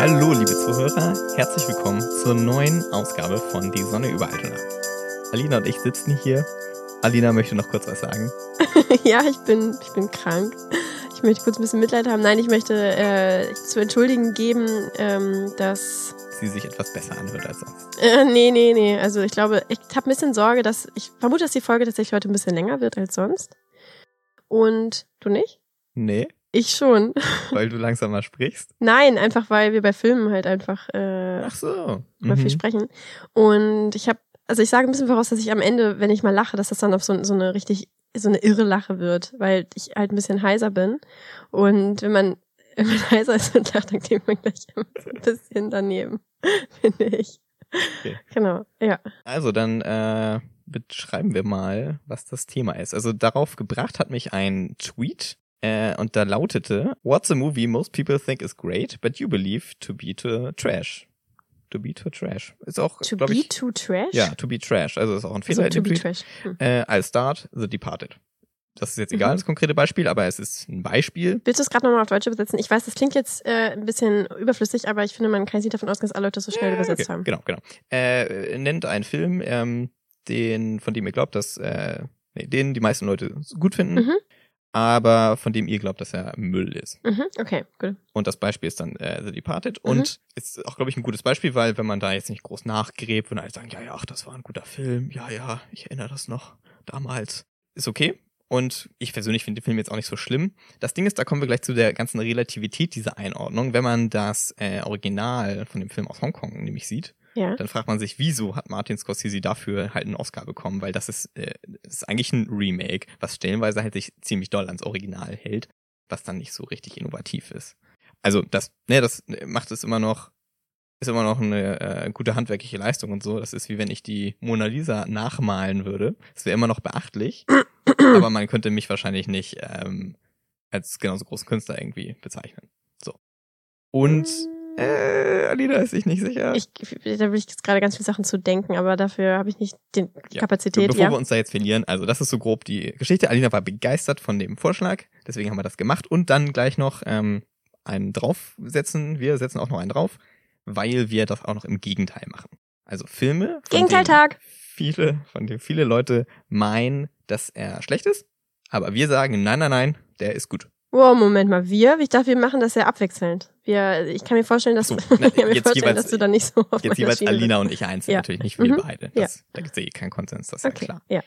Hallo, liebe Zuhörer, herzlich willkommen zur neuen Ausgabe von Die Sonne über Altona. Alina und ich sitzen hier. Alina möchte noch kurz was sagen. ja, ich bin, ich bin krank. Ich möchte kurz ein bisschen Mitleid haben. Nein, ich möchte äh, zu entschuldigen geben, ähm, dass sie sich etwas besser anhört als sonst. Äh, nee, nee, nee. Also ich glaube, ich habe ein bisschen Sorge, dass ich vermute, dass die Folge tatsächlich heute ein bisschen länger wird als sonst. Und du nicht? Nee. Ich schon. Weil du langsamer sprichst? Nein, einfach weil wir bei Filmen halt einfach äh, Ach so. mal viel mhm. sprechen. Und ich habe, also ich sage ein bisschen voraus, dass ich am Ende, wenn ich mal lache, dass das dann auf so, so eine richtig, so eine irre Lache wird, weil ich halt ein bisschen heiser bin. Und wenn man, wenn man heiser ist und lacht, dann klingt man gleich ein bisschen daneben, finde ich. Okay. Genau, ja. Also dann äh, beschreiben wir mal, was das Thema ist. Also darauf gebracht hat mich ein Tweet äh, und da lautete, What's a movie most people think is great, but you believe to be to trash? To be to trash. Ist auch, To be ich, to trash? Ja, to be trash. Also ist auch ein Fehler. Also, to be trash. Hm. Äh, I'll start The Departed. Das ist jetzt egal, mhm. das konkrete Beispiel, aber es ist ein Beispiel. Willst du es gerade nochmal auf Deutsch übersetzen? Ich weiß, das klingt jetzt äh, ein bisschen überflüssig, aber ich finde, man kann sich davon ausgehen, dass alle Leute das so schnell äh, übersetzt okay. haben. Genau, genau. Äh, nennt einen Film, ähm, den, von dem ihr glaubt, dass, äh, nee, den die meisten Leute gut finden. Mhm aber von dem ihr glaubt, dass er Müll ist. Mhm, okay, gut. Und das Beispiel ist dann äh, The Departed. Mhm. Und ist auch, glaube ich, ein gutes Beispiel, weil wenn man da jetzt nicht groß nachgräbt und alle sagen, ja, ja, ach, das war ein guter Film, ja, ja, ich erinnere das noch damals, ist okay. Und ich persönlich finde den Film jetzt auch nicht so schlimm. Das Ding ist, da kommen wir gleich zu der ganzen Relativität dieser Einordnung. Wenn man das äh, Original von dem Film aus Hongkong nämlich sieht, ja. dann fragt man sich, wieso hat Martin Scorsese dafür halt einen Oscar bekommen? Weil das ist, äh, das ist eigentlich ein Remake, was stellenweise halt sich ziemlich doll ans Original hält, was dann nicht so richtig innovativ ist. Also das, ne, das macht es immer noch, ist immer noch eine äh, gute handwerkliche Leistung und so. Das ist wie wenn ich die Mona Lisa nachmalen würde. Das wäre immer noch beachtlich, aber man könnte mich wahrscheinlich nicht ähm, als genauso großen Künstler irgendwie bezeichnen. So. Und äh, Alina ist sich nicht sicher. Ich, da will ich jetzt gerade ganz viele Sachen zu denken, aber dafür habe ich nicht die ja. Kapazität. Bevor ja. wir uns da jetzt verlieren, also das ist so grob die Geschichte. Alina war begeistert von dem Vorschlag, deswegen haben wir das gemacht und dann gleich noch ähm, einen draufsetzen. Wir setzen auch noch einen drauf, weil wir das auch noch im Gegenteil machen. Also Filme. Gegenteiltag. Viele, von denen viele Leute meinen, dass er schlecht ist, aber wir sagen, nein, nein, nein, der ist gut. Wow, Moment mal, wir? Ich dachte, wir machen das ja abwechselnd. Wir, ich kann mir vorstellen, dass, so, na, mir vorstellen, jeweils, dass du da nicht so auf Jetzt jeweils Alina bist. und ich einzeln, ja. natürlich nicht wir mhm. beide. Das, ja. Da gibt es eh keinen Konsens, das ist okay. ja klar. Ja.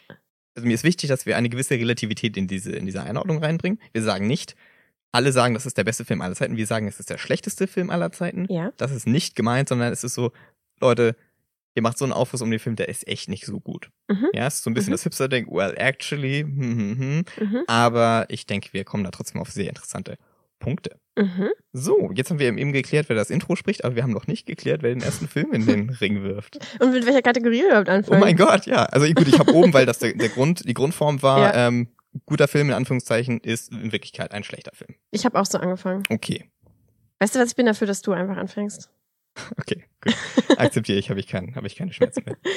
Also mir ist wichtig, dass wir eine gewisse Relativität in diese, in diese Einordnung reinbringen. Wir sagen nicht, alle sagen, das ist der beste Film aller Zeiten. Wir sagen, es ist der schlechteste Film aller Zeiten. Ja. Das ist nicht gemeint, sondern es ist so, Leute, ihr macht so einen Aufriss um den Film, der ist echt nicht so gut. Mhm. Ja, es ist so ein bisschen mhm. das Hipster-Ding, well, actually, hm, hm, hm. Mhm. aber ich denke, wir kommen da trotzdem auf sehr interessante Punkte. Mhm. So, jetzt haben wir eben geklärt, wer das Intro spricht, aber wir haben noch nicht geklärt, wer den ersten Film in den Ring wirft. Und mit welcher Kategorie überhaupt anfangen? Oh mein Gott, ja. Also gut, ich habe oben, weil das der, der Grund, die Grundform war, ja. ähm, guter Film in Anführungszeichen ist in Wirklichkeit ein schlechter Film. Ich habe auch so angefangen. Okay. Weißt du was, ich bin dafür, dass du einfach anfängst. Okay, gut. Akzeptiere ich, habe ich, kein, hab ich keine Schmerzen mehr.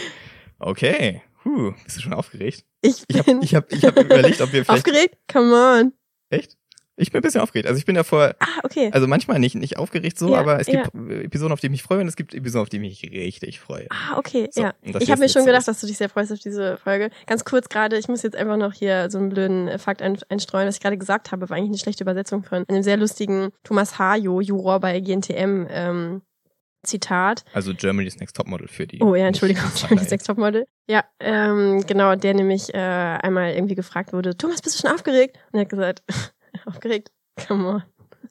Okay. Huh, bist du schon aufgeregt? Ich bin. Ich habe ich hab, ich hab überlegt, ob wir vielleicht. Aufgeregt? Come on. Echt? Ich bin ein bisschen aufgeregt. Also ich bin ja vor, ah, okay. also manchmal nicht, nicht aufgeregt so, ja, aber es gibt ja. Episoden, auf die ich mich freue und es gibt Episoden, auf die ich mich richtig freue. Ah, okay, so, ja. Ich habe mir schon gedacht, dass du dich sehr freust auf diese Folge. Ganz kurz gerade, ich muss jetzt einfach noch hier so einen blöden Fakt einstreuen, was ich gerade gesagt habe, war eigentlich eine schlechte Übersetzung von einem sehr lustigen Thomas Hajo, Juror bei GNTM, ähm, Zitat. Also Germany's Next Topmodel für die. Oh ja, Entschuldigung, Germany's Next Topmodel. Ja, ähm, genau, der nämlich äh, einmal irgendwie gefragt wurde, Thomas, bist du schon aufgeregt? Und er hat gesagt, aufgeregt? Come on.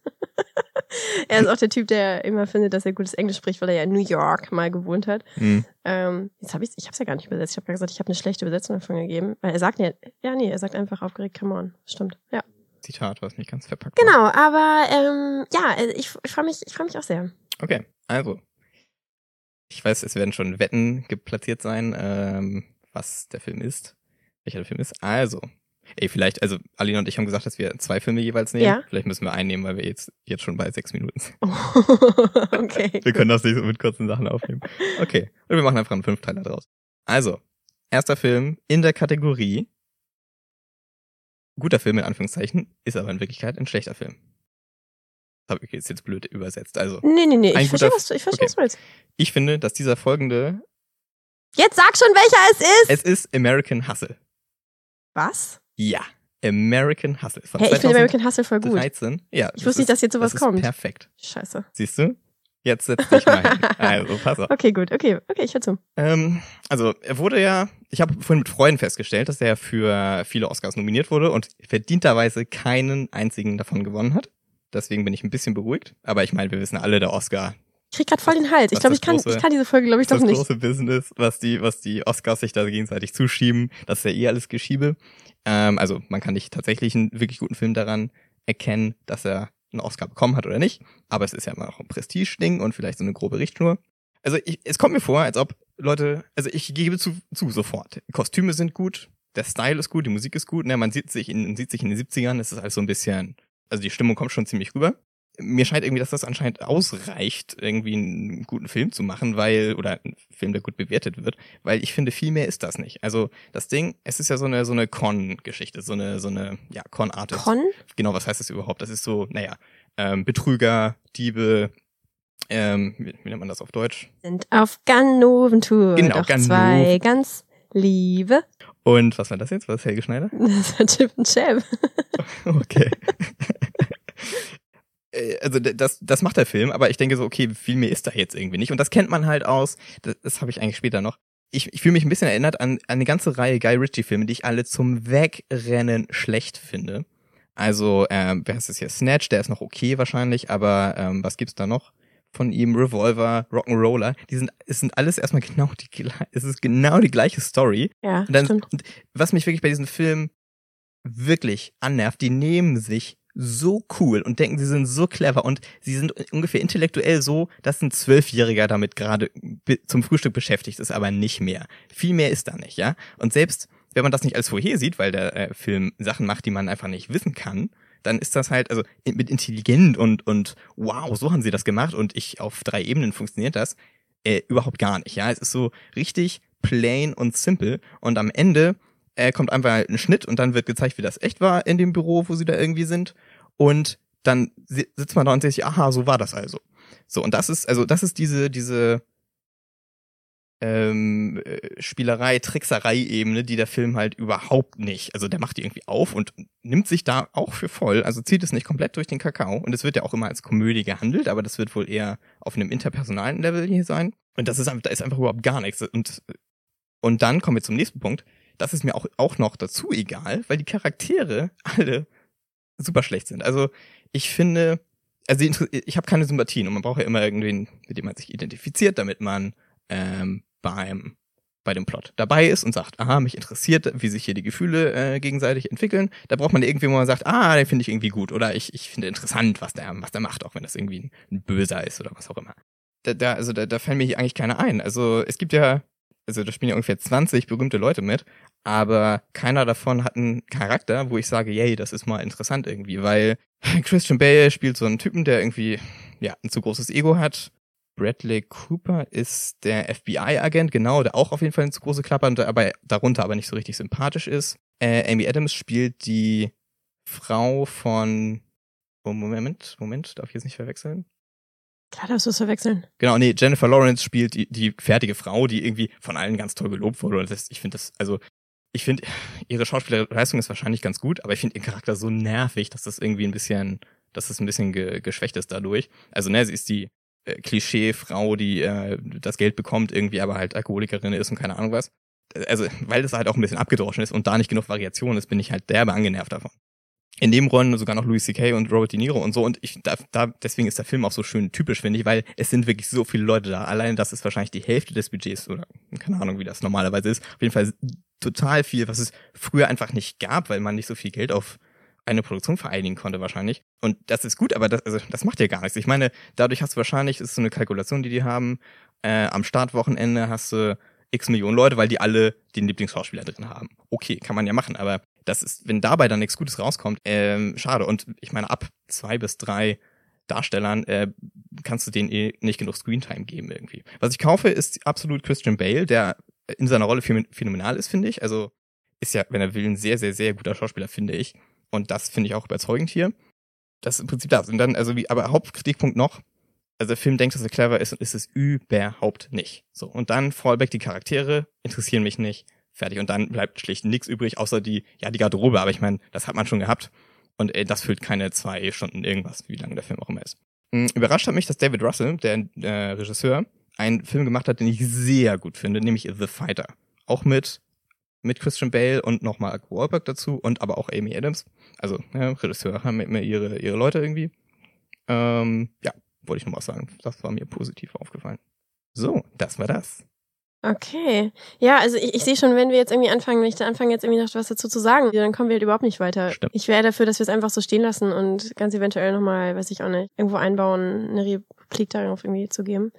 er ist auch der Typ, der immer findet, dass er gutes Englisch spricht, weil er ja in New York mal gewohnt hat. Mhm. Ähm, jetzt habe ich, ich habe es ja gar nicht übersetzt. Ich habe gesagt, ich habe eine schlechte Übersetzung davon gegeben, weil er sagt ja, ja nee, er sagt einfach aufgeregt, come on. Stimmt, ja. Zitat, was nicht ganz verpackt. Genau, aber ähm, ja, ich, ich freue mich, ich freue mich auch sehr. Okay, also ich weiß, es werden schon Wetten geplatziert sein, ähm, was der Film ist, welcher der Film ist. Also, Ey, vielleicht, also Alina und ich haben gesagt, dass wir zwei Filme jeweils nehmen. Ja. Vielleicht müssen wir einen nehmen, weil wir jetzt, jetzt schon bei sechs Minuten sind. okay. wir können das nicht so mit kurzen Sachen aufnehmen. Okay. Und wir machen einfach einen Fünfteiler draus. Also, erster Film in der Kategorie guter Film in Anführungszeichen, ist aber in Wirklichkeit ein schlechter Film. habe ich jetzt, jetzt blöd übersetzt. Also, Nee, nee, nee, ich verstehe, was du, ich verstehe, okay. was du willst. ich finde, dass dieser folgende, Jetzt sag schon, welcher es ist! es ist American Hustle. was? Ja, American Hustle. Von Hey, ich finde American Hustle voll gut. 2013. Ja, Ich wusste nicht, dass jetzt sowas das kommt. Ist perfekt. Scheiße. Siehst du? Jetzt setz dich mal hin. Also, pass auf. Okay, gut. Okay, okay, ich höre zu. Ähm, also, er wurde ja, ich habe vorhin mit Freuden festgestellt, dass er für viele Oscars nominiert wurde und verdienterweise keinen einzigen davon gewonnen hat. Deswegen bin ich ein bisschen beruhigt. Aber ich meine, wir wissen alle, der Oscar krieg grad voll den Hals. Ich glaube, das ich kann, große- ich kann diese Folge, glaube ich, das doch nicht. große Business, was die, was die Oscars sich da gegenseitig zuschieben. Das ist ja eh alles Geschiebe. Ähm, also man kann nicht tatsächlich einen wirklich guten Film daran erkennen, dass er einen Oscar bekommen hat oder nicht. Aber es ist ja immer noch ein Prestige-Ding und vielleicht so eine grobe Richtschnur. Also ich, es kommt mir vor, als ob Leute, also ich gebe zu, zu sofort. Kostüme sind gut, der Style ist gut, die Musik ist gut. Ne, man sieht sich in, sieht sich in den 70ern, es ist alles so ein bisschen, also die Stimmung kommt schon ziemlich rüber mir scheint irgendwie, dass das anscheinend ausreicht, irgendwie einen guten Film zu machen, weil, oder einen Film, der gut bewertet wird, weil ich finde, viel mehr ist das nicht. Also das Ding, es ist ja so eine, so eine Con-Geschichte, so eine, so eine, ja, Con-Artist. Con? Genau, was heißt das überhaupt? Das ist so, naja, ähm, Betrüger, Diebe, ähm, wie, wie nennt man das auf Deutsch? Sind auf Ganoventour. Genau, Doch Ganoven. zwei ganz liebe. Und was war das jetzt? Was ist Helge Schneider? Das war Chip und Chap. Okay. Äh, also das, das macht der Film, aber ich denke so, okay, viel mehr ist da jetzt irgendwie nicht. Und das kennt man halt aus, das, das habe ich eigentlich später noch. Ich, ich fühle mich ein bisschen erinnert an, an eine ganze Reihe Guy Ritchie-Filme, die ich alle zum Wegrennen schlecht finde. Also, ähm, wer heißt das hier? Snatch, der ist noch okay wahrscheinlich, aber ähm, was gibt's da noch? Von ihm, Revolver, Rock'n'Roller, die sind, es sind alles erstmal genau die, es ist genau die gleiche Story. Ja, Und, dann, stimmt. und was mich wirklich bei diesen Filmen wirklich annervt, die nehmen sich so cool und denken, sie sind so clever und sie sind ungefähr intellektuell so, dass ein Zwölfjähriger damit gerade zum Frühstück beschäftigt ist, aber nicht mehr. Viel mehr ist da nicht, ja. Und selbst wenn man das nicht als vorher sieht, weil der äh, Film Sachen macht, die man einfach nicht wissen kann, dann ist das halt, also mit intelligent und, und wow, so haben sie das gemacht und ich auf drei Ebenen funktioniert das, äh, überhaupt gar nicht, ja. Es ist so richtig plain und simple und am Ende äh, kommt einfach ein Schnitt und dann wird gezeigt, wie das echt war in dem Büro, wo sie da irgendwie sind. Und dann si- sitzt man da und sagt sich, aha, so war das also. So, und das ist, also das ist diese, diese ähm, äh, Spielerei, Trickserei-Ebene, die der Film halt überhaupt nicht. Also der macht die irgendwie auf und nimmt sich da auch für voll, also zieht es nicht komplett durch den Kakao. Und es wird ja auch immer als Komödie gehandelt, aber das wird wohl eher auf einem interpersonalen Level hier sein. Und das ist einfach, da ist einfach überhaupt gar nichts. Und, und dann kommen wir zum nächsten Punkt. Das ist mir auch, auch noch dazu egal, weil die Charaktere alle super schlecht sind. Also ich finde, also ich habe keine Sympathien und man braucht ja immer irgendwen, mit dem man sich identifiziert, damit man ähm, beim bei dem Plot dabei ist und sagt, aha, mich interessiert, wie sich hier die Gefühle äh, gegenseitig entwickeln. Da braucht man irgendwie, wo man sagt, ah, den finde ich irgendwie gut oder ich, ich finde interessant, was der, was der macht, auch wenn das irgendwie ein, ein Böser ist oder was auch immer. Da, da, also da, da fallen mir hier eigentlich keine ein. Also es gibt ja, also da spielen ja ungefähr 20 berühmte Leute mit, aber keiner davon hat einen Charakter, wo ich sage, yay, das ist mal interessant irgendwie, weil Christian Bale spielt so einen Typen, der irgendwie, ja, ein zu großes Ego hat. Bradley Cooper ist der FBI-Agent, genau, der auch auf jeden Fall eine zu große Klappe hat, aber darunter aber nicht so richtig sympathisch ist. Äh, Amy Adams spielt die Frau von, oh, Moment, Moment, darf ich jetzt nicht verwechseln? Klar, darfst du es verwechseln. Genau, nee, Jennifer Lawrence spielt die, die fertige Frau, die irgendwie von allen ganz toll gelobt wurde. Das, ich finde das, also, ich finde, ihre Schauspielerleistung ist wahrscheinlich ganz gut, aber ich finde ihren Charakter so nervig, dass das irgendwie ein bisschen, dass das ein bisschen ge, geschwächt ist dadurch. Also, ne, sie ist die äh, Klischee-Frau, die äh, das Geld bekommt, irgendwie aber halt Alkoholikerin ist und keine Ahnung was. Also, weil das halt auch ein bisschen abgedroschen ist und da nicht genug Variation ist, bin ich halt derbe angenervt davon in Nebenrollen sogar noch Louis C.K. und Robert De Niro und so. Und ich da, da deswegen ist der Film auch so schön typisch, finde ich, weil es sind wirklich so viele Leute da. Allein das ist wahrscheinlich die Hälfte des Budgets oder keine Ahnung, wie das normalerweise ist. Auf jeden Fall total viel, was es früher einfach nicht gab, weil man nicht so viel Geld auf eine Produktion vereinigen konnte wahrscheinlich. Und das ist gut, aber das, also, das macht ja gar nichts. Ich meine, dadurch hast du wahrscheinlich, ist so eine Kalkulation, die die haben, äh, am Startwochenende hast du x Millionen Leute, weil die alle den Lieblingsschauspieler drin haben. Okay, kann man ja machen, aber das ist, wenn dabei dann nichts Gutes rauskommt, ähm, schade. Und ich meine, ab zwei bis drei Darstellern äh, kannst du denen eh nicht genug Screentime geben irgendwie. Was ich kaufe, ist absolut Christian Bale, der in seiner Rolle phän- phänomenal ist, finde ich. Also ist ja, wenn er will, ein sehr, sehr, sehr guter Schauspieler, finde ich. Und das finde ich auch überzeugend hier. das ist im Prinzip das. Und dann, also wie, aber Hauptkritikpunkt noch, also der Film denkt, dass er clever ist und ist es überhaupt nicht. So. Und dann Fallback, die Charaktere interessieren mich nicht. Fertig. Und dann bleibt schlicht nichts übrig, außer die, ja, die Garderobe. Aber ich meine, das hat man schon gehabt. Und äh, das füllt keine zwei Stunden irgendwas, wie lange der Film auch immer ist. Mhm, überrascht hat mich, dass David Russell, der äh, Regisseur, einen Film gemacht hat, den ich sehr gut finde, nämlich The Fighter. Auch mit mit Christian Bale und nochmal Wahlberg dazu und aber auch Amy Adams. Also ja, Regisseure haben immer ihre ihre Leute irgendwie. Ähm, ja, wollte ich noch mal sagen. Das war mir positiv aufgefallen. So, das war das. Okay. Ja, also ich, ich sehe schon, wenn wir jetzt irgendwie anfangen, wenn ich da anfange, jetzt irgendwie noch was dazu zu sagen, dann kommen wir halt überhaupt nicht weiter. Stimmt. Ich wäre dafür, dass wir es einfach so stehen lassen und ganz eventuell nochmal, weiß ich auch nicht, irgendwo einbauen, eine Replik darauf irgendwie zu geben.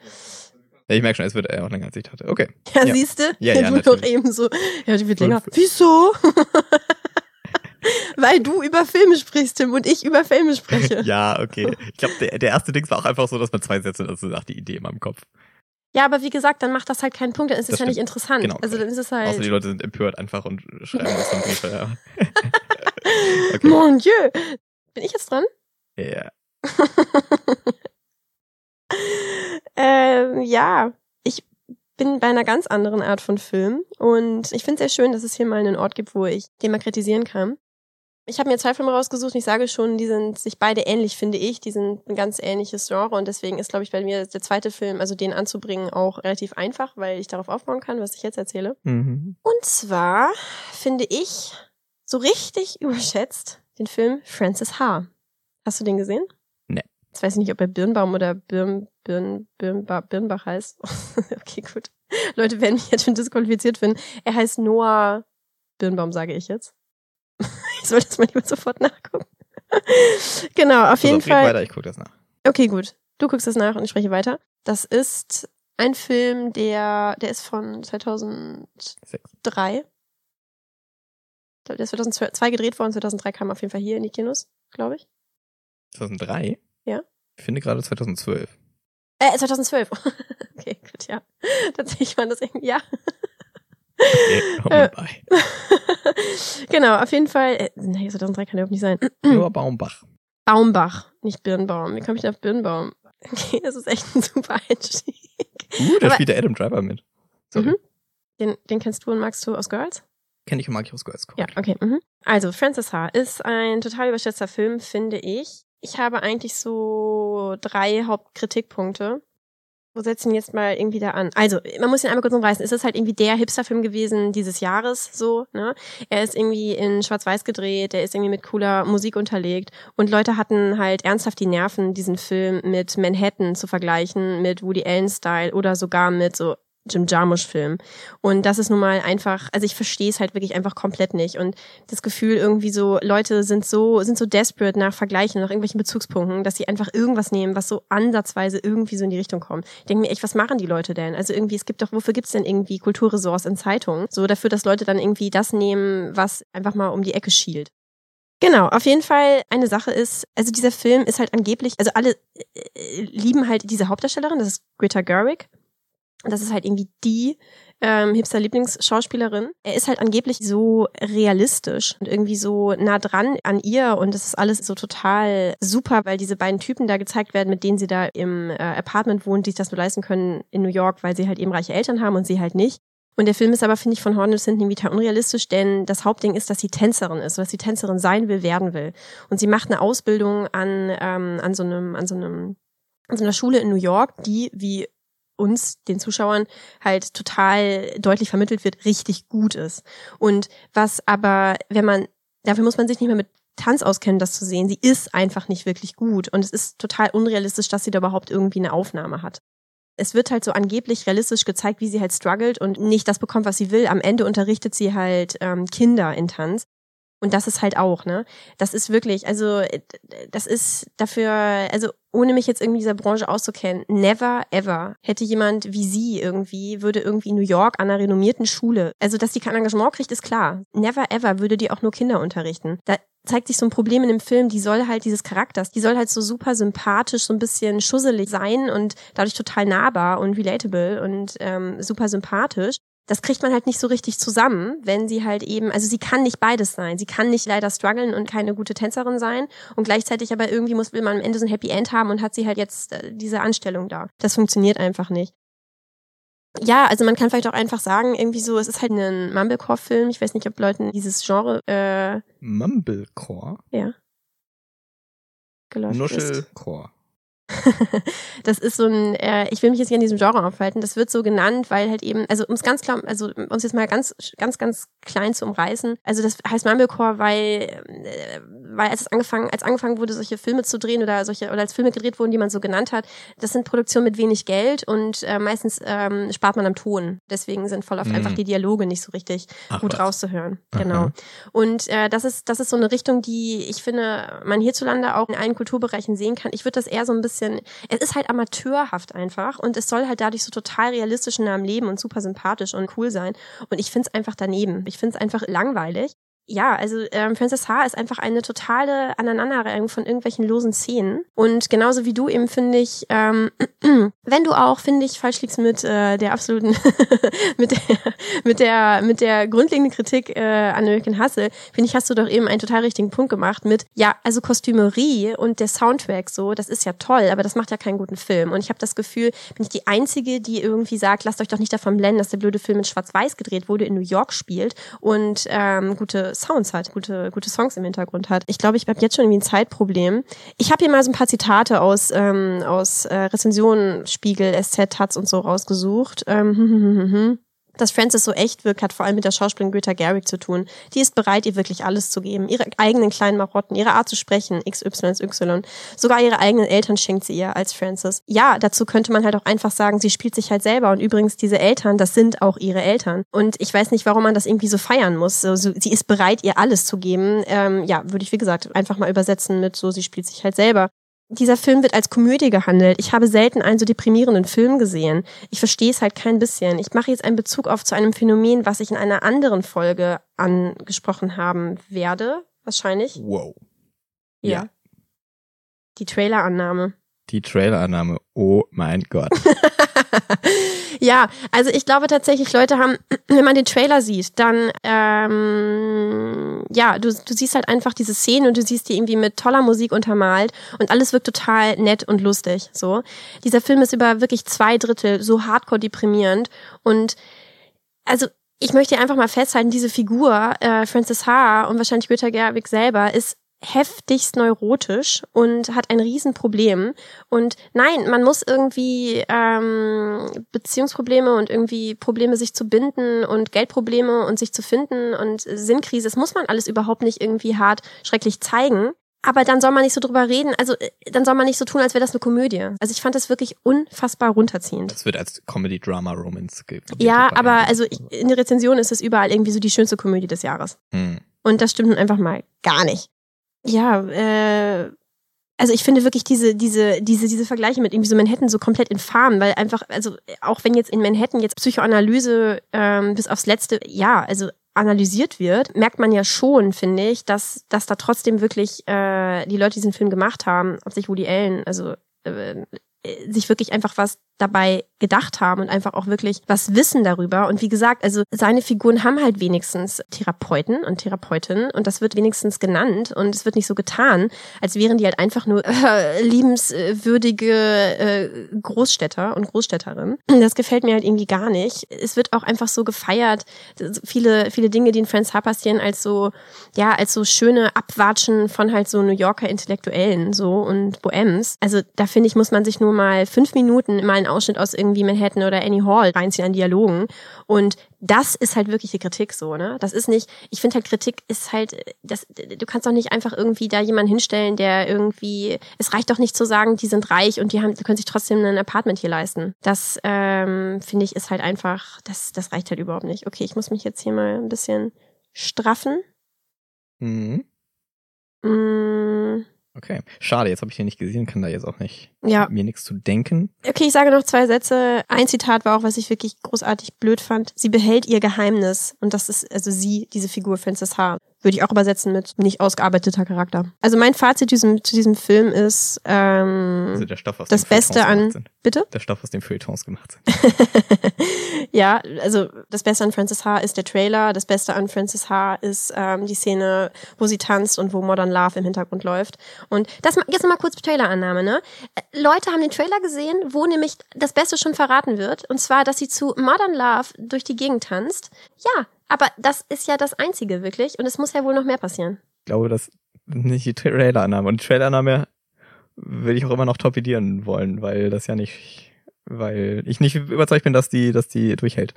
Ja, ich merke schon, es wird eher auch länger als ich hatte. Okay. Ja, Ja. siehst du? Ja, ja, du doch eben so. Ja, die wird länger. Wieso? Weil du über Filme sprichst, Tim, und ich über Filme spreche. Ja, okay. Ich glaube, der, der erste Dings war auch einfach so, dass man zwei Sätze dazu sagt, die Idee in meinem Kopf. Ja, aber wie gesagt, dann macht das halt keinen Punkt, dann ist es Das ja nicht interessant. Genau, also dann ist es halt. Außer die Leute sind empört einfach und schreiben das dann Briefe. Ja. okay. Mon Dieu. Bin ich jetzt dran? Ja. ähm, ja, ich bin bei einer ganz anderen Art von Film und ich finde es sehr schön, dass es hier mal einen Ort gibt, wo ich den mal kritisieren kann. Ich habe mir zwei Filme rausgesucht und ich sage schon, die sind sich beide ähnlich, finde ich. Die sind ein ganz ähnliches Genre und deswegen ist, glaube ich, bei mir der zweite Film, also den anzubringen, auch relativ einfach, weil ich darauf aufbauen kann, was ich jetzt erzähle. Mhm. Und zwar finde ich so richtig überschätzt den Film Francis H. Hast du den gesehen? Nee. Jetzt weiß ich nicht, ob er Birnbaum oder Birn, Birn, Birnba, Birnbach heißt. okay, gut. Leute werden mich jetzt schon disqualifiziert finden. Er heißt Noah Birnbaum, sage ich jetzt. Ich sollte das mal lieber sofort nachgucken. genau, auf Pass jeden auf, red Fall. weiter, ich gucke das nach. Okay, gut. Du guckst das nach und ich spreche weiter. Das ist ein Film, der, der ist von 2003. Sechs. Ich glaube, Der ist 2002 gedreht worden, 2003 kam auf jeden Fall hier in die Kinos, glaube ich. 2003? Ja. Ich finde gerade 2012. Äh, 2012. okay, gut, ja. Tatsächlich war das irgendwie, ja. Okay, Äh. genau, auf jeden Fall. Äh, nee, 2003 kann überhaupt nicht sein. Noah Baumbach. Baumbach, nicht Birnbaum. Wie komme ich denn auf Birnbaum? Okay, das ist echt ein super Einstieg. Uh, da Aber- spielt der Adam Driver mit. Mhm. Den, den kennst du und magst du aus Girls? Kenn ich und mag ich aus Girls Ja, okay. Mhm. Also, Francis H. ist ein total überschätzter Film, finde ich. Ich habe eigentlich so drei Hauptkritikpunkte. Wo setzen jetzt mal irgendwie da an? Also, man muss ihn einmal kurz umreißen. Es ist halt irgendwie der Hipster-Film gewesen dieses Jahres, so, ne? Er ist irgendwie in Schwarz-Weiß gedreht, der ist irgendwie mit cooler Musik unterlegt. Und Leute hatten halt ernsthaft die Nerven, diesen Film mit Manhattan zu vergleichen, mit Woody Allen-Style oder sogar mit so Jim Jarmusch-Film. Und das ist nun mal einfach, also ich verstehe es halt wirklich einfach komplett nicht. Und das Gefühl irgendwie so, Leute sind so, sind so desperate nach Vergleichen, nach irgendwelchen Bezugspunkten, dass sie einfach irgendwas nehmen, was so ansatzweise irgendwie so in die Richtung kommt. Ich denke mir echt, was machen die Leute denn? Also irgendwie, es gibt doch, wofür gibt's denn irgendwie Kulturressorts in Zeitungen? So dafür, dass Leute dann irgendwie das nehmen, was einfach mal um die Ecke schielt. Genau, auf jeden Fall eine Sache ist, also dieser Film ist halt angeblich, also alle äh, lieben halt diese Hauptdarstellerin, das ist Greta Gerwig. Das ist halt irgendwie die ähm, hipster Lieblingsschauspielerin. Er ist halt angeblich so realistisch und irgendwie so nah dran an ihr und es ist alles so total super, weil diese beiden Typen da gezeigt werden, mit denen sie da im äh, Apartment wohnen, die sich das nur leisten können in New York, weil sie halt eben reiche Eltern haben und sie halt nicht. Und der Film ist aber, finde ich, von vorne bis hinten irgendwie total unrealistisch, denn das Hauptding ist, dass sie Tänzerin ist, dass sie Tänzerin sein will, werden will. Und sie macht eine Ausbildung an, ähm, an so einem, an so einem, an so einer Schule in New York, die, wie uns, den Zuschauern, halt total deutlich vermittelt wird, richtig gut ist. Und was aber, wenn man, dafür muss man sich nicht mehr mit Tanz auskennen, das zu sehen. Sie ist einfach nicht wirklich gut. Und es ist total unrealistisch, dass sie da überhaupt irgendwie eine Aufnahme hat. Es wird halt so angeblich realistisch gezeigt, wie sie halt struggelt und nicht das bekommt, was sie will. Am Ende unterrichtet sie halt ähm, Kinder in Tanz. Und das ist halt auch, ne? Das ist wirklich, also äh, das ist dafür, also ohne mich jetzt irgendwie dieser Branche auszukennen, never ever hätte jemand wie sie irgendwie, würde irgendwie in New York an einer renommierten Schule, also dass die kein Engagement kriegt, ist klar. Never ever würde die auch nur Kinder unterrichten. Da zeigt sich so ein Problem in dem Film, die soll halt dieses Charakters, die soll halt so super sympathisch, so ein bisschen schusselig sein und dadurch total nahbar und relatable und ähm, super sympathisch. Das kriegt man halt nicht so richtig zusammen, wenn sie halt eben, also sie kann nicht beides sein. Sie kann nicht leider strugglen und keine gute Tänzerin sein und gleichzeitig aber irgendwie muss, will man am Ende so ein Happy End haben und hat sie halt jetzt äh, diese Anstellung da. Das funktioniert einfach nicht. Ja, also man kann vielleicht auch einfach sagen, irgendwie so, es ist halt ein Mumblecore-Film. Ich weiß nicht, ob Leuten dieses Genre äh, Mumblecore? Ja. Geläufig Nuschelcore. Das ist so ein, äh, ich will mich jetzt hier in diesem Genre aufhalten. Das wird so genannt, weil halt eben, also um es ganz klar, also um es jetzt mal ganz, ganz, ganz klein zu umreißen. Also das heißt Mumblecore, weil, äh, weil als es angefangen, als angefangen wurde, solche Filme zu drehen oder solche oder als Filme gedreht wurden, die man so genannt hat, das sind Produktionen mit wenig Geld und äh, meistens ähm, spart man am Ton. Deswegen sind voll oft mhm. einfach die Dialoge nicht so richtig Ach, gut was. rauszuhören. Genau. Okay. Und äh, das ist, das ist so eine Richtung, die ich finde, man hierzulande auch in allen Kulturbereichen sehen kann. Ich würde das eher so ein bisschen bisschen, es ist halt amateurhaft einfach und es soll halt dadurch so total realistisch in einem Leben und super sympathisch und cool sein. Und ich finde es einfach daneben. Ich finde es einfach langweilig ja, also ähm, Frances H. ist einfach eine totale Aneinanderreihung von irgendwelchen losen Szenen. Und genauso wie du eben finde ich, ähm, wenn du auch, finde ich, falsch liegst mit äh, der absoluten, mit der, mit der, mit der grundlegenden Kritik äh, an American Hustle, finde ich, hast du doch eben einen total richtigen Punkt gemacht mit, ja, also Kostümerie und der Soundtrack so, das ist ja toll, aber das macht ja keinen guten Film. Und ich habe das Gefühl, bin ich die Einzige, die irgendwie sagt, lasst euch doch nicht davon blenden, dass der blöde Film in Schwarz-Weiß gedreht wurde, in New York spielt und ähm, gute Sounds hat, gute, gute Songs im Hintergrund hat. Ich glaube, ich habe jetzt schon irgendwie ein Zeitproblem. Ich habe hier mal so ein paar Zitate aus, ähm, aus äh, Rezensionen, Spiegel, SZ, Taz und so rausgesucht. Ähm, dass Frances so echt wirkt, hat vor allem mit der Schauspielerin Greta Garrick zu tun. Die ist bereit, ihr wirklich alles zu geben. Ihre eigenen kleinen Marotten, ihre Art zu sprechen, XYY. Sogar ihre eigenen Eltern schenkt sie ihr als Frances. Ja, dazu könnte man halt auch einfach sagen, sie spielt sich halt selber. Und übrigens, diese Eltern, das sind auch ihre Eltern. Und ich weiß nicht, warum man das irgendwie so feiern muss. So, sie ist bereit, ihr alles zu geben. Ähm, ja, würde ich, wie gesagt, einfach mal übersetzen mit so, sie spielt sich halt selber dieser Film wird als Komödie gehandelt. Ich habe selten einen so deprimierenden Film gesehen. Ich verstehe es halt kein bisschen. Ich mache jetzt einen Bezug auf zu einem Phänomen, was ich in einer anderen Folge angesprochen haben werde, wahrscheinlich. Wow. Ja. ja. Die Trailerannahme. Die Trailerannahme. Oh mein Gott. ja, also ich glaube tatsächlich, Leute haben, wenn man den Trailer sieht, dann ähm, ja, du, du siehst halt einfach diese Szene und du siehst die irgendwie mit toller Musik untermalt und alles wirkt total nett und lustig. So, dieser Film ist über wirklich zwei Drittel so hardcore deprimierend und also ich möchte einfach mal festhalten, diese Figur, äh, Frances H. und wahrscheinlich Greta Gerwig selber, ist heftigst neurotisch und hat ein Riesenproblem. Und nein, man muss irgendwie ähm, Beziehungsprobleme und irgendwie Probleme, sich zu binden und Geldprobleme und sich zu finden und Sinnkrise, das muss man alles überhaupt nicht irgendwie hart schrecklich zeigen. Aber dann soll man nicht so drüber reden, also äh, dann soll man nicht so tun, als wäre das eine Komödie. Also ich fand das wirklich unfassbar runterziehend. Das wird als Comedy Drama Romance Ja, aber also ich, in der Rezension ist es überall irgendwie so die schönste Komödie des Jahres. Hm. Und das stimmt nun einfach mal gar nicht ja, äh, also ich finde wirklich diese, diese, diese, diese Vergleiche mit irgendwie so Manhattan so komplett infam, weil einfach, also auch wenn jetzt in Manhattan jetzt Psychoanalyse ähm, bis aufs Letzte, ja, also analysiert wird, merkt man ja schon, finde ich, dass, dass da trotzdem wirklich äh, die Leute die diesen Film gemacht haben, ob sich Woody Allen, also äh, sich wirklich einfach was dabei gedacht haben und einfach auch wirklich was wissen darüber. Und wie gesagt, also seine Figuren haben halt wenigstens Therapeuten und Therapeutinnen und das wird wenigstens genannt und es wird nicht so getan, als wären die halt einfach nur äh, liebenswürdige äh, Großstädter und Großstädterinnen. Das gefällt mir halt irgendwie gar nicht. Es wird auch einfach so gefeiert, viele, viele Dinge, die in Friends Hub passieren, als so, ja, als so schöne Abwatschen von halt so New Yorker Intellektuellen so und Bohems. Also da finde ich, muss man sich nur mal fünf Minuten mal einen Ausschnitt aus irgendwie Manhattan oder Annie Hall reinziehen an Dialogen. Und das ist halt wirklich die Kritik so, ne? Das ist nicht, ich finde halt Kritik ist halt, das, du kannst doch nicht einfach irgendwie da jemanden hinstellen, der irgendwie, es reicht doch nicht zu sagen, die sind reich und die haben, können sich trotzdem ein Apartment hier leisten. Das, ähm, finde ich, ist halt einfach, das, das reicht halt überhaupt nicht. Okay, ich muss mich jetzt hier mal ein bisschen straffen. Mhm. Mm. Okay, schade, jetzt habe ich den nicht gesehen, kann da jetzt auch nicht ja. mir nichts zu denken. Okay, ich sage noch zwei Sätze. Ein Zitat war auch, was ich wirklich großartig blöd fand. Sie behält ihr Geheimnis und das ist also sie, diese Figur Frances H Würde ich auch übersetzen mit nicht ausgearbeiteter Charakter. Also mein Fazit diesem, zu diesem Film ist ähm, Also der Stoff, aus das dem Beste an. Bitte? Der Stoff, aus dem Feuilletons gemacht sind. ja, also das Beste an Frances H. ist der Trailer. Das Beste an Frances H. ist ähm, die Szene, wo sie tanzt und wo Modern Love im Hintergrund läuft. Und das jetzt nochmal kurz Trailerannahme, ne? Äh, Leute haben den Trailer gesehen, wo nämlich das Beste schon verraten wird. Und zwar, dass sie zu Modern Love durch die Gegend tanzt. Ja, aber das ist ja das Einzige wirklich. Und es muss ja wohl noch mehr passieren. Ich glaube, das nicht die Trailerannahme. Und die Trailerannahme will ich auch immer noch torpedieren wollen, weil das ja nicht, weil ich nicht überzeugt bin, dass die, dass die durchhält.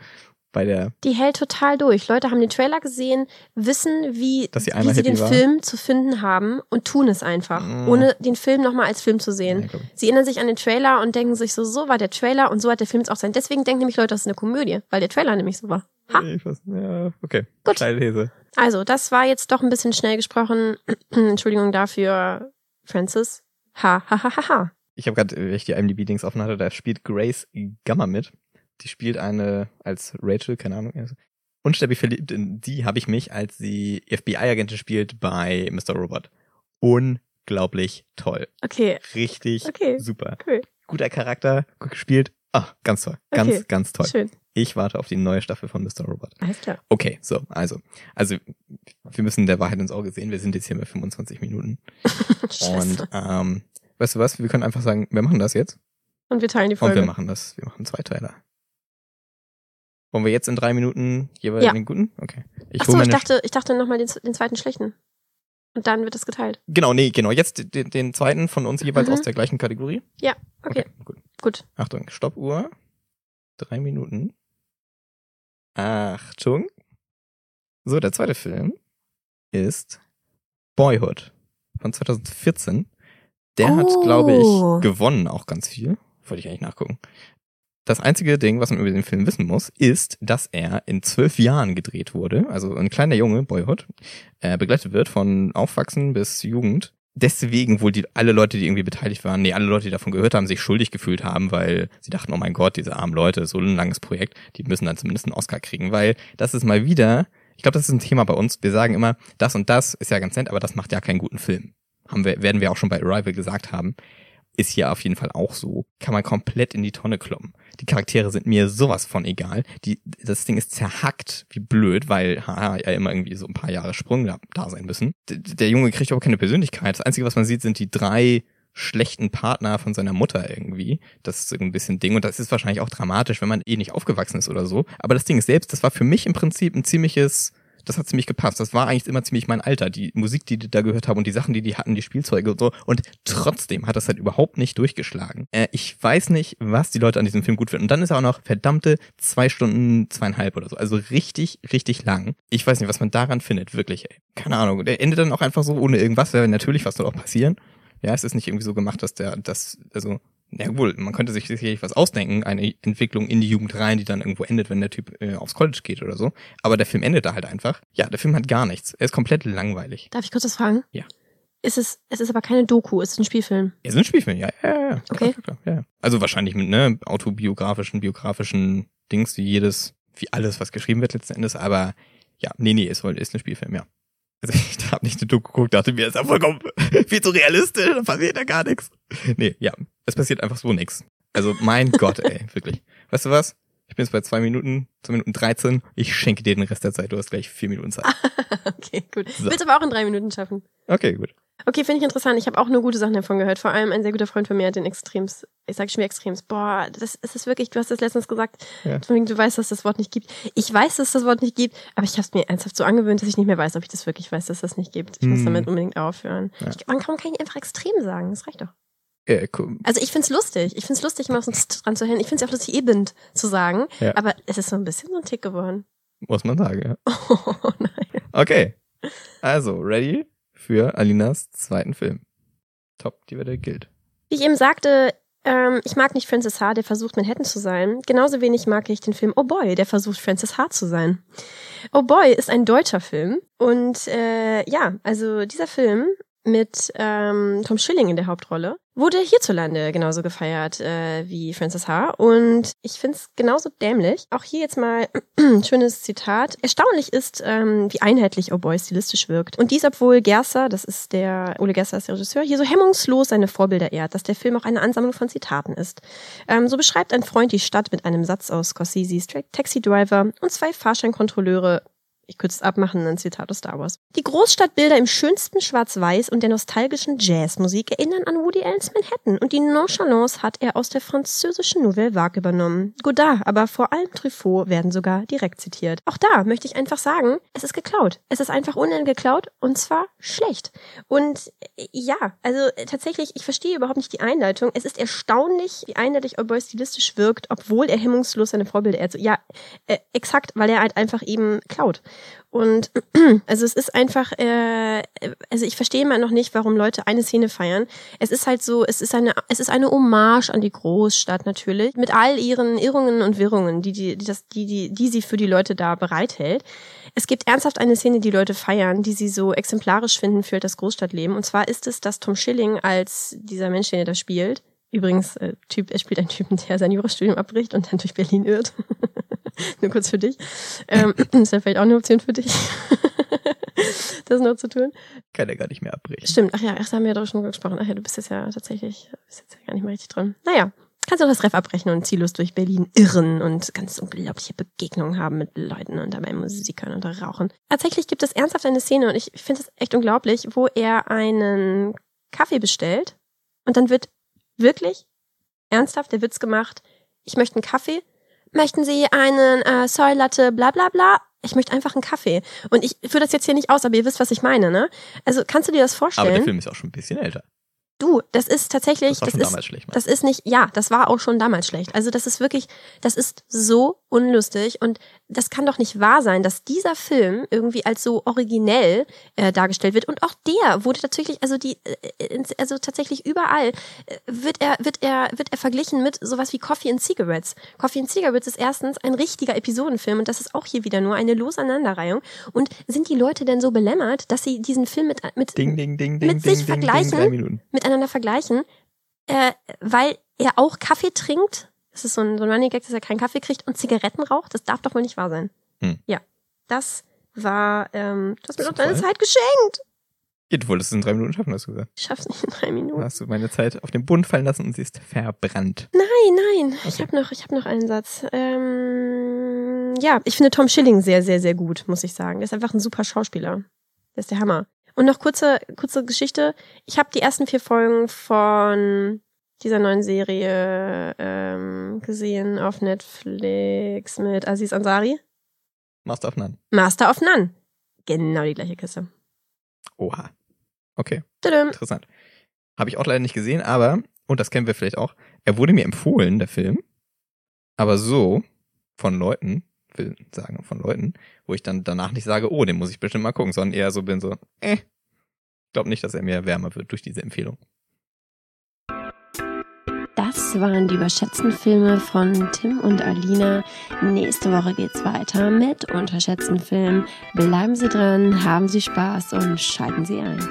Bei der, Die hält total durch. Leute haben den Trailer gesehen, wissen, wie, wie sie den war. Film zu finden haben und tun es einfach, Mm. ohne den Film nochmal als Film zu Ja, sehen. glaub- Sie erinnern sich an den Trailer und denken sich so, so war der Trailer und so hat der Film jetzt auch sein. Deswegen denken nämlich Leute, das ist eine Komödie, weil der Trailer nämlich so war. Ha. ich weiß, ja, okay. Gut. Steile These. Also, das war jetzt doch ein bisschen schnell gesprochen. Entschuldigung dafür, Francis. Ha, ha, ha, ha, ha. Ich habe gerade, wenn ich die IMDb-Dings offen hatte, da spielt Grace Gamma mit. Die spielt eine als Rachel, keine Ahnung. Unsterblich verliebt in die habe ich mich, als sie FBI-Agentin spielt bei Mr. Robot. Unglaublich toll. Okay, Richtig Okay. super. cool. Guter Charakter, gut gespielt. Ah, ganz toll. Ganz, Okay. ganz toll. Schön. Ich warte auf die neue Staffel von Mr. Robot. Alles klar. Okay, so, also. Also, wir müssen der Wahrheit ins Auge sehen. Wir sind jetzt hier bei 25 Minuten. Und, ähm, weißt du was? Wir können einfach sagen, wir machen das jetzt. Und wir teilen die Und wir Folge. machen das. Wir machen zwei Teiler. Wollen wir jetzt in drei Minuten jeweils Ja. den guten? Okay. Ich so, ich dachte, ich dachte nochmal den, den zweiten schlechten. Und dann wird es geteilt. genau, nee, genau. Jetzt den, den zweiten von uns jeweils Mhm. aus der gleichen Kategorie. Ja, okay. gut. Gut. Achtung, Stoppuhr. Drei Minuten. Achtung. So, der zweite Film ist Boyhood von 2014. Der hat, Oh. glaube ich, gewonnen auch ganz viel. Wollte ich eigentlich nachgucken. Das einzige Ding, was man über den Film wissen muss, ist, dass er in zwölf Jahren gedreht wurde. Also ein kleiner Junge, Boyhood, äh, begleitet wird von Aufwachsen bis Jugend. Deswegen wohl die, alle Leute, die irgendwie beteiligt waren, nee, alle Leute, die davon gehört haben, sich schuldig gefühlt haben, weil sie dachten, oh mein Gott, diese armen Leute, so ein langes Projekt, die müssen dann zumindest einen Oscar kriegen, weil das ist mal wieder, ich glaube, das ist ein Thema bei uns. Wir sagen immer, das und das ist ja ganz nett, aber das macht ja keinen guten Film. Haben wir, werden wir auch schon bei Arrival gesagt haben. Ist hier auf jeden Fall auch so. Kann man komplett in die Tonne kloppen. Die Charaktere sind mir sowas von egal. Die, das Ding ist zerhackt, wie blöd, weil haha, ja immer irgendwie so ein paar Jahre Sprung da, da sein müssen. D der Junge kriegt überhaupt keine Persönlichkeit. Das Einzige, was man sieht, sind die drei schlechten Partner von seiner Mutter irgendwie. Das ist ein bisschen Ding und das ist wahrscheinlich auch dramatisch, wenn man eh nicht aufgewachsen ist oder so. Aber das Ding ist selbst, das war für mich im Prinzip ein ziemliches, das hat ziemlich gepasst. Das war eigentlich immer ziemlich mein Alter. Die Musik, die die da gehört haben und die Sachen, die die hatten, die Spielzeuge und so. Und trotzdem hat das halt überhaupt nicht durchgeschlagen. Äh, ich weiß nicht, was die Leute an diesem Film gut finden. Und dann ist er auch noch verdammte zwei Stunden, zweieinhalb oder so. Also richtig, richtig lang. Ich weiß nicht, was man daran findet, wirklich, ey. Keine Ahnung. Der endet dann auch einfach so ohne irgendwas. Natürlich was soll auch passieren. Ja, es ist nicht irgendwie so gemacht, dass der, das, also, na wohl, man könnte sich sicherlich was ausdenken, eine Entwicklung in die Jugend rein, die dann irgendwo endet, wenn der Typ äh, aufs College geht oder so. Aber der Film endet da halt einfach. Ja, der Film hat gar nichts. Er ist komplett langweilig. Darf ich kurz was fragen? Ja. Ist es, es ist aber keine Doku, es ist ein Spielfilm. Er ist ein Spielfilm, ja, ja, ja. ja. Okay. Klar, klar, ja, ja. Also wahrscheinlich mit, ne, autobiografischen, biografischen Dings, wie jedes, wie alles, was geschrieben wird letzten Endes, aber ja, nee, nee, ist, wohl- ist ein Spielfilm, ja. Also ich habe nicht eine Doku geguckt, dachte mir, ist ja vollkommen viel zu realistisch, da passiert ja gar nichts. Nee, ja, es passiert einfach so nix. Also mein Gott, ey, wirklich. Weißt du was? Ich bin jetzt bei zwei Minuten, zwei Minuten 13. Ich schenke dir den Rest der Zeit. Du hast gleich vier Minuten Zeit. okay, gut. So. Willst aber auch in drei Minuten schaffen. Okay, gut. Okay, finde ich interessant. Ich habe auch nur gute Sachen davon gehört. Vor allem ein sehr guter Freund von mir hat den Extrems, ich sage schon wieder Extrems. Boah, das, das ist wirklich, du hast das letztens gesagt, Ja. du weißt, dass es das Wort nicht gibt. Ich weiß, dass es das Wort nicht gibt, aber ich habe es mir ernsthaft so angewöhnt, dass ich nicht mehr weiß, ob ich das wirklich weiß, dass das nicht gibt. Ich muss Hm. damit unbedingt aufhören. Ja. Ich, man kann kann nicht einfach extrem sagen, das reicht doch. Äh, cool. Also ich find's lustig. Ich find's lustig, immer so dran zu hängen. Ich find's auch lustig, eben zu sagen. Ja. Aber es ist so ein bisschen so ein Tick geworden. Muss man sagen, ja. Oh nein. Okay. Also, ready für Alinas zweiten Film. Top, die Wette gilt. Wie ich eben sagte, ähm, ich mag nicht Francis H., der versucht Manhattan zu sein. Genauso wenig mag ich den Film Oh Boy, der versucht Francis H. zu sein. Oh Boy ist ein deutscher Film. Und äh, ja, also dieser Film mit ähm, Tom Schilling in der Hauptrolle. Wurde hierzulande genauso gefeiert äh, wie Frances Ha. Und ich finde es genauso dämlich. Auch hier jetzt mal ein schönes Zitat. Erstaunlich ist, ähm, wie einheitlich Oh Boy stilistisch wirkt. Und dies, obwohl Gerster, das ist der, Ole Gerster ist der Regisseur, hier so hemmungslos seine Vorbilder ehrt, dass der Film auch eine Ansammlung von Zitaten ist. Ähm, so beschreibt ein Freund die Stadt mit einem Satz aus Scorsese's Taxi Driver und zwei Fahrscheinkontrolleure ich kürze es abmachen, ein Zitat aus Star Wars. Die Großstadtbilder im schönsten Schwarz-Weiß und der nostalgischen Jazzmusik erinnern an Woody Allens Manhattan und die Nonchalance hat er aus der französischen Nouvelle Vague übernommen. Godard, aber vor allem Truffaut werden sogar direkt zitiert. Auch da möchte ich einfach sagen, es ist geklaut. Es ist einfach ohnehin geklaut und zwar schlecht. Und äh, ja, also äh, tatsächlich, ich verstehe überhaupt nicht die Einleitung. Es ist erstaunlich, wie eindeutig Oboy stilistisch wirkt, obwohl er hemmungslos seine Vorbilder, also ja, äh, exakt, weil er halt einfach eben klaut. Und also es ist einfach, äh, also ich verstehe immer noch nicht, warum Leute eine Szene feiern. Es ist halt so, es ist eine, es ist eine Hommage an die Großstadt natürlich, mit all ihren Irrungen und Wirrungen, die die, die, das, die, die, die sie für die Leute da bereithält. Es gibt ernsthaft eine Szene, die Leute feiern, die sie so exemplarisch finden für das Großstadtleben. Und zwar ist es, dass Tom Schilling als dieser Mensch, den er da spielt, übrigens, äh, Typ, er spielt einen Typen, der sein Jurastudium abbricht und dann durch Berlin irrt. Nur kurz für dich. Ähm, ist ja vielleicht auch eine Option für dich, das noch zu tun. Kann er gar nicht mehr abbrechen. Stimmt, ach ja, erst haben wir ja darüber schon gesprochen. Ach ja, du bist jetzt ja tatsächlich, bist jetzt ja gar nicht mehr richtig drin. Naja, kannst du auch das Ref abbrechen und ziellos durch Berlin irren und ganz unglaubliche Begegnungen haben mit Leuten und dabei Musik hören und rauchen. Tatsächlich gibt es ernsthaft eine Szene und ich finde es echt unglaublich, wo er einen Kaffee bestellt und dann wird wirklich ernsthaft der Witz gemacht, ich möchte einen Kaffee möchten Sie einen äh, Soy Latte bla bla bla? Ich möchte einfach einen Kaffee. Und ich führe das jetzt hier nicht aus, aber ihr wisst, was ich meine, ne? Also kannst du dir das vorstellen? Aber der Film ist auch schon ein bisschen älter. Du, das ist tatsächlich, das, war das schon ist, damals schlecht, das ist nicht, ja, das war auch schon damals schlecht. Also das ist wirklich, das ist so unlustig und das kann doch nicht wahr sein, dass dieser Film irgendwie als so originell äh, dargestellt wird und auch der wurde tatsächlich, also die, äh, also tatsächlich überall äh, wird er, wird er, wird er verglichen mit sowas wie Coffee and Cigarettes. Coffee and Cigarettes ist erstens ein richtiger Episodenfilm und das ist auch hier wieder nur eine lose Aneinanderreihung. Und sind die Leute denn so belämmert, dass sie diesen Film mit mit Ding, ding, ding, mit sich vergleichen? miteinander vergleichen, äh, weil er auch Kaffee trinkt. Das ist so ein, so ein Running Gag, dass er keinen Kaffee kriegt und Zigaretten raucht. Das darf doch wohl nicht wahr sein. Hm. Ja, das war, ähm, du hast mir doch deine Zeit geschenkt. Ja, du wolltest es in drei Minuten schaffen, hast du gesagt. Ich schaff's nicht in drei Minuten. hast du meine Zeit auf den Boden fallen lassen und sie ist verbrannt. Nein, nein, ich Okay. habe noch, ich habe noch einen Satz. Ähm, ja, ich finde Tom Schilling sehr, sehr, sehr gut, muss ich sagen. Der ist einfach ein super Schauspieler. Der ist der Hammer. Und noch kurze, kurze Geschichte. Ich habe die ersten vier Folgen von dieser neuen Serie ähm, gesehen auf Netflix mit Aziz Ansari. Master of None. Master of None. Genau die gleiche Kiste. Oha. Okay, Tudum. interessant. Habe ich auch leider nicht gesehen, aber, und das kennen wir vielleicht auch, er wurde mir empfohlen, der Film. Aber so von Leuten, will sagen von Leuten, wo ich dann danach nicht sage, oh, den muss ich bestimmt mal gucken, sondern eher so bin so, äh, glaub nicht, dass er mir wärmer wird durch diese Empfehlung. Das waren die überschätzten Filme von Tim und Alina. Nächste Woche geht's weiter mit unterschätzten Filmen. Bleiben Sie dran, haben Sie Spaß und schalten Sie ein.